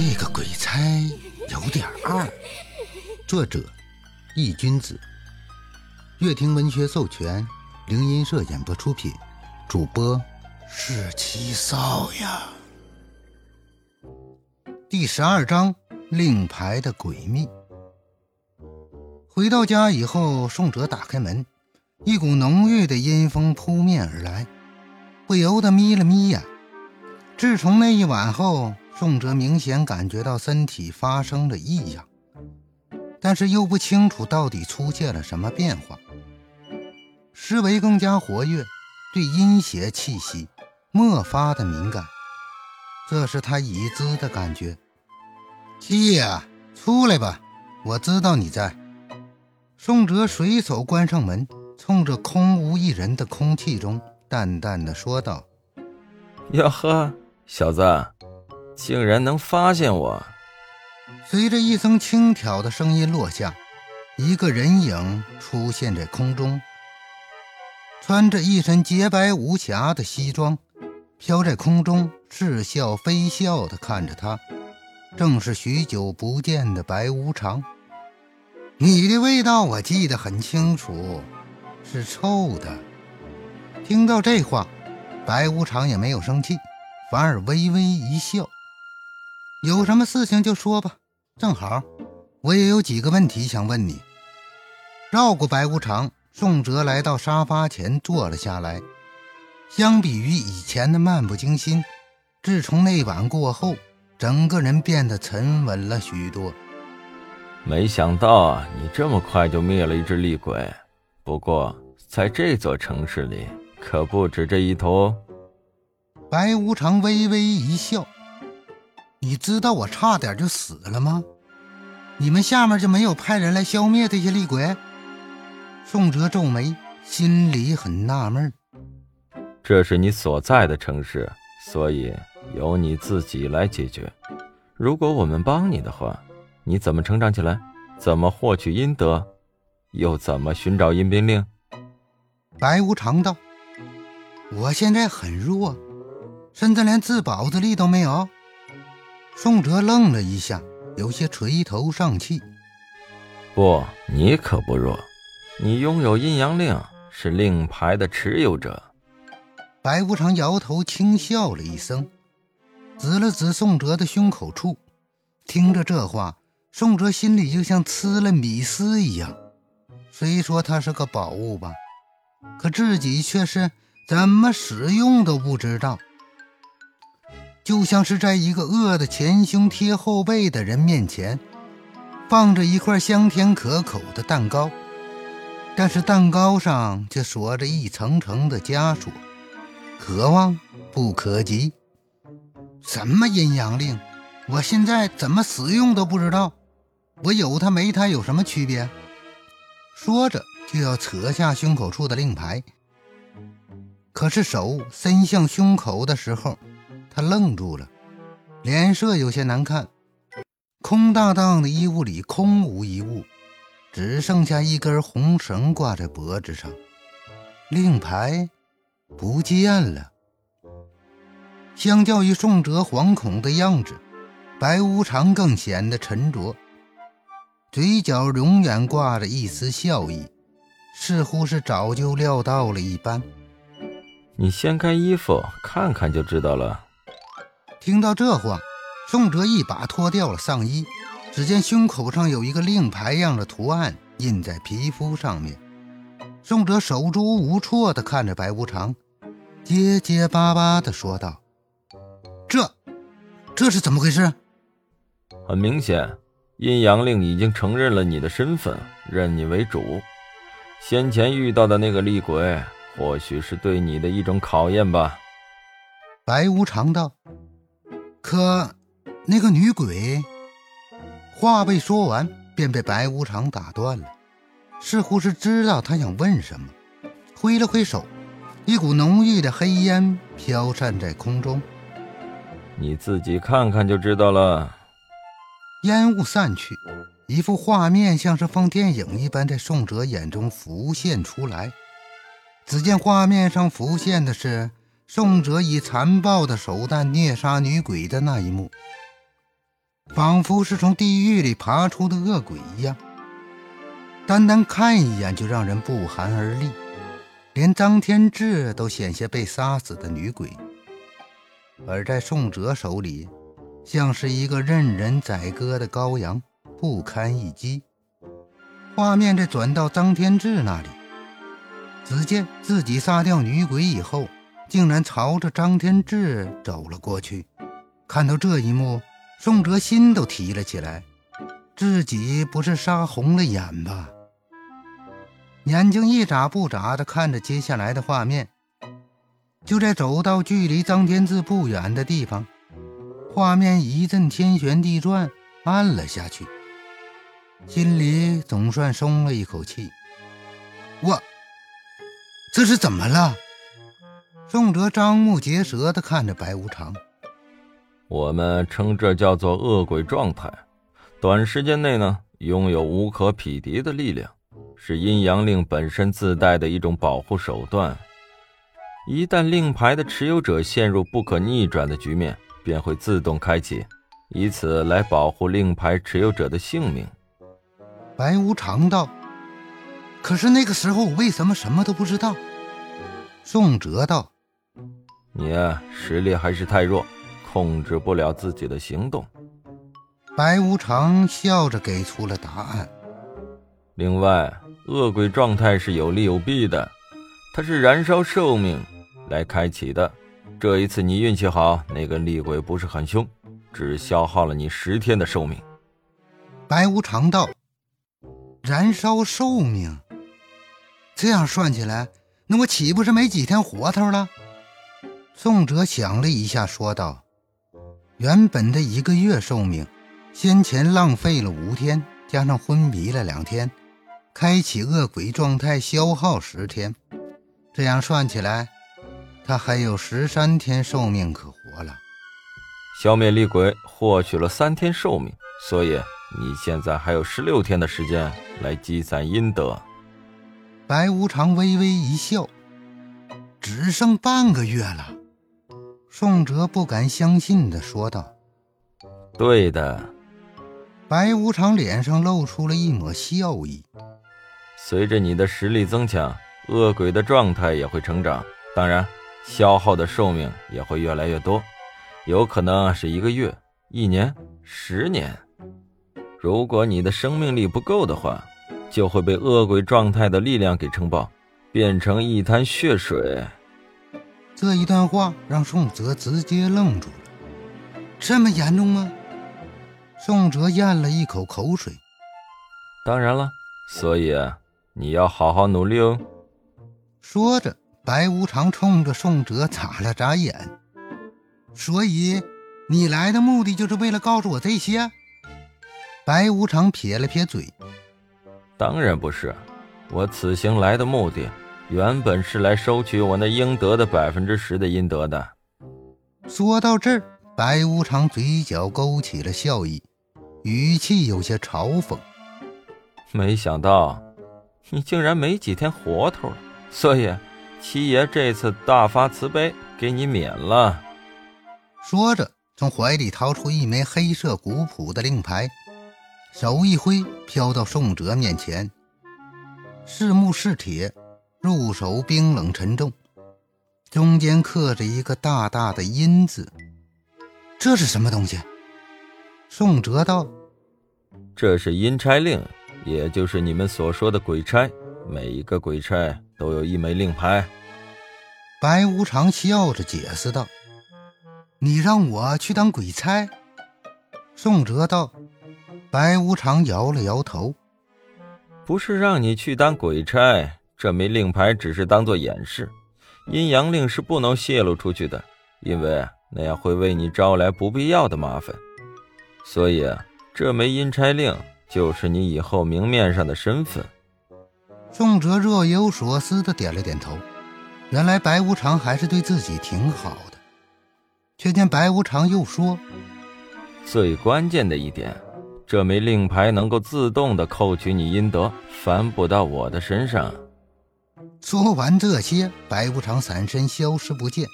这个鬼差有点二。作者：易君子，乐亭文学授权，灵音社演播出品，主播是七少呀。第十二章：令牌的诡秘。回到家以后，宋哲打开门，一股浓郁的阴风扑面而来，不由得眯了眯眼。自从那一晚后，宋哲明显感觉到身体发生了异样，但是又不清楚到底出现了什么变化。思维更加活跃，对阴邪气息莫发的敏感，这是他已知的感觉。七爷，出来吧，我知道你在。宋哲随手关上门，冲着空无一人的空气中淡淡的说道：“哟呵。”小子，竟然能发现我！随着一声轻佻的声音落下，一个人影出现在空中，穿着一身洁白无瑕的西装，飘在空中，似笑非笑地看着他，正是许久不见的白无常。你的味道我记得很清楚，是臭的。听到这话，白无常也没有生气。反而微微一笑，有什么事情就说吧。正好，我也有几个问题想问你。绕过白无常，宋哲来到沙发前坐了下来。相比于以前的漫不经心，自从那晚过后，整个人变得沉稳了许多。没想到啊，你这么快就灭了一只厉鬼。不过，在这座城市里，可不止这一头。白无常微微一笑：“你知道我差点就死了吗？你们下面就没有派人来消灭这些厉鬼？”宋哲皱眉，心里很纳闷。这是你所在的城市，所以由你自己来解决。如果我们帮你的话，你怎么成长起来？怎么获取阴德？又怎么寻找阴兵令？白无常道：“我现在很弱。”甚至连自保的力都没有。宋哲愣了一下，有些垂头丧气。不，你可不弱，你拥有阴阳令，是令牌的持有者。白无常摇头轻笑了一声，指了指宋哲的胸口处。听着这话，宋哲心里就像吃了米丝一样。虽说它是个宝物吧，可自己却是怎么使用都不知道。就像是在一个饿得前胸贴后背的人面前，放着一块香甜可口的蛋糕，但是蛋糕上却锁着一层层的枷锁，可望不可及。什么阴阳令？我现在怎么使用都不知道。我有它没它有什么区别？说着就要扯下胸口处的令牌，可是手伸向胸口的时候。他愣住了，脸色有些难看。空荡荡的衣物里空无一物，只剩下一根红绳挂在脖子上，令牌不见了。相较于宋哲惶恐的样子，白无常更显得沉着，嘴角永远挂着一丝笑意，似乎是早就料到了一般。你掀开衣服看看就知道了。听到这话，宋哲一把脱掉了上衣，只见胸口上有一个令牌样的图案印在皮肤上面。宋哲手足无措地看着白无常，结结巴巴地说道：“这，这是怎么回事？”很明显，阴阳令已经承认了你的身份，认你为主。先前遇到的那个厉鬼，或许是对你的一种考验吧。白无常道。可，那个女鬼话未说完，便被白无常打断了，似乎是知道他想问什么，挥了挥手，一股浓郁的黑烟飘散在空中。你自己看看就知道了。烟雾散去，一幅画面像是放电影一般在宋哲眼中浮现出来。只见画面上浮现的是。宋哲以残暴的手段虐杀女鬼的那一幕，仿佛是从地狱里爬出的恶鬼一样。单单看一眼就让人不寒而栗，连张天志都险些被杀死的女鬼，而在宋哲手里，像是一个任人宰割的羔羊，不堪一击。画面再转到张天志那里，只见自己杀掉女鬼以后，竟然朝着张天志走了过去。看到这一幕，宋哲心都提了起来，自己不是杀红了眼吧？眼睛一眨不眨地看着接下来的画面，就在走到距离张天志不远的地方，画面一阵天旋地转，暗了下去，心里总算松了一口气。我这是怎么了？宋哲张目结舌地看着白无常。我们称这叫做恶鬼状态，短时间内呢，拥有无可匹敌的力量。是阴阳令本身自带的一种保护手段，一旦令牌的持有者陷入不可逆转的局面，便会自动开启，以此来保护令牌持有者的性命。白无常道：“可是那个时候我为什么什么都不知道？”宋哲道：“你实力还是太弱，控制不了自己的行动。”白无常笑着给出了答案。另外。恶鬼状态是有利有弊的，它是燃烧寿命来开启的。这一次你运气好，那个厉鬼不是很凶，只消耗了你十天的寿命。白无常道，燃烧寿命，这样算起来，那我岂不是没几天活头了？宋哲想了一下，说道：“原本的一个月寿命，先前浪费了五天，加上昏迷了两天。”开启恶鬼状态消耗十天，这样算起来，他还有十三天寿命可活了。消灭厉鬼获取了三天寿命，所以你现在还有十六天的时间来积攒阴德。白无常微微一笑，只剩半个月了。宋哲不敢相信的说道：“对的。”白无常脸上露出了一抹笑意。随着你的实力增强，恶鬼的状态也会成长，当然，消耗的寿命也会越来越多，有可能是一个月、一年、十年。如果你的生命力不够的话，就会被恶鬼状态的力量给撑爆，变成一滩血水。这一段话让宋哲直接愣住了，这么严重吗？宋哲咽了一口口水。当然了，所以。你要好好努力哦。说着，白无常冲着宋哲眨了眨眼。所以，你来的目的就是为了告诉我这些？白无常撇了撇嘴。当然不是，我此行来的目的，原本是来收取我那应得的百分之十的阴德的。说到这儿，白无常嘴角勾起了笑意，语气有些嘲讽。没想到。你竟然没几天活头了，所以七爷这次大发慈悲，给你免了。说着，从怀里掏出一枚黑色古朴的令牌，手一挥，飘到宋哲面前。是木是铁，入手冰冷沉重，中间刻着一个大大的“阴”字。这是什么东西？宋哲道：“这是阴差令。”也就是你们所说的鬼差，每一个鬼差都有一枚令牌。白无常笑着解释道：“你让我去当鬼差？”宋哲道。白无常摇了摇头：“不是让你去当鬼差，这枚令牌只是当做掩饰。阴阳令是不能泄露出去的，因为那样会为你招来不必要的麻烦。所以这枚阴差令。”就是你以后明面上的身份。宋哲若有所思的点了点头。原来白无常还是对自己挺好的。却见白无常又说：“最关键的一点，这枚令牌能够自动的扣取你阴德，反补到我的身上。”说完这些白无常闪身消失不见。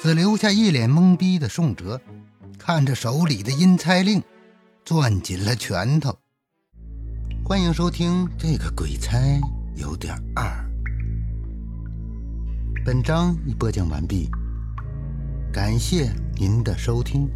只留下一脸懵逼的宋哲看着手里的阴差令攥紧了拳头。欢迎收听这个鬼差有点二。本章已播讲完毕感谢您的收听。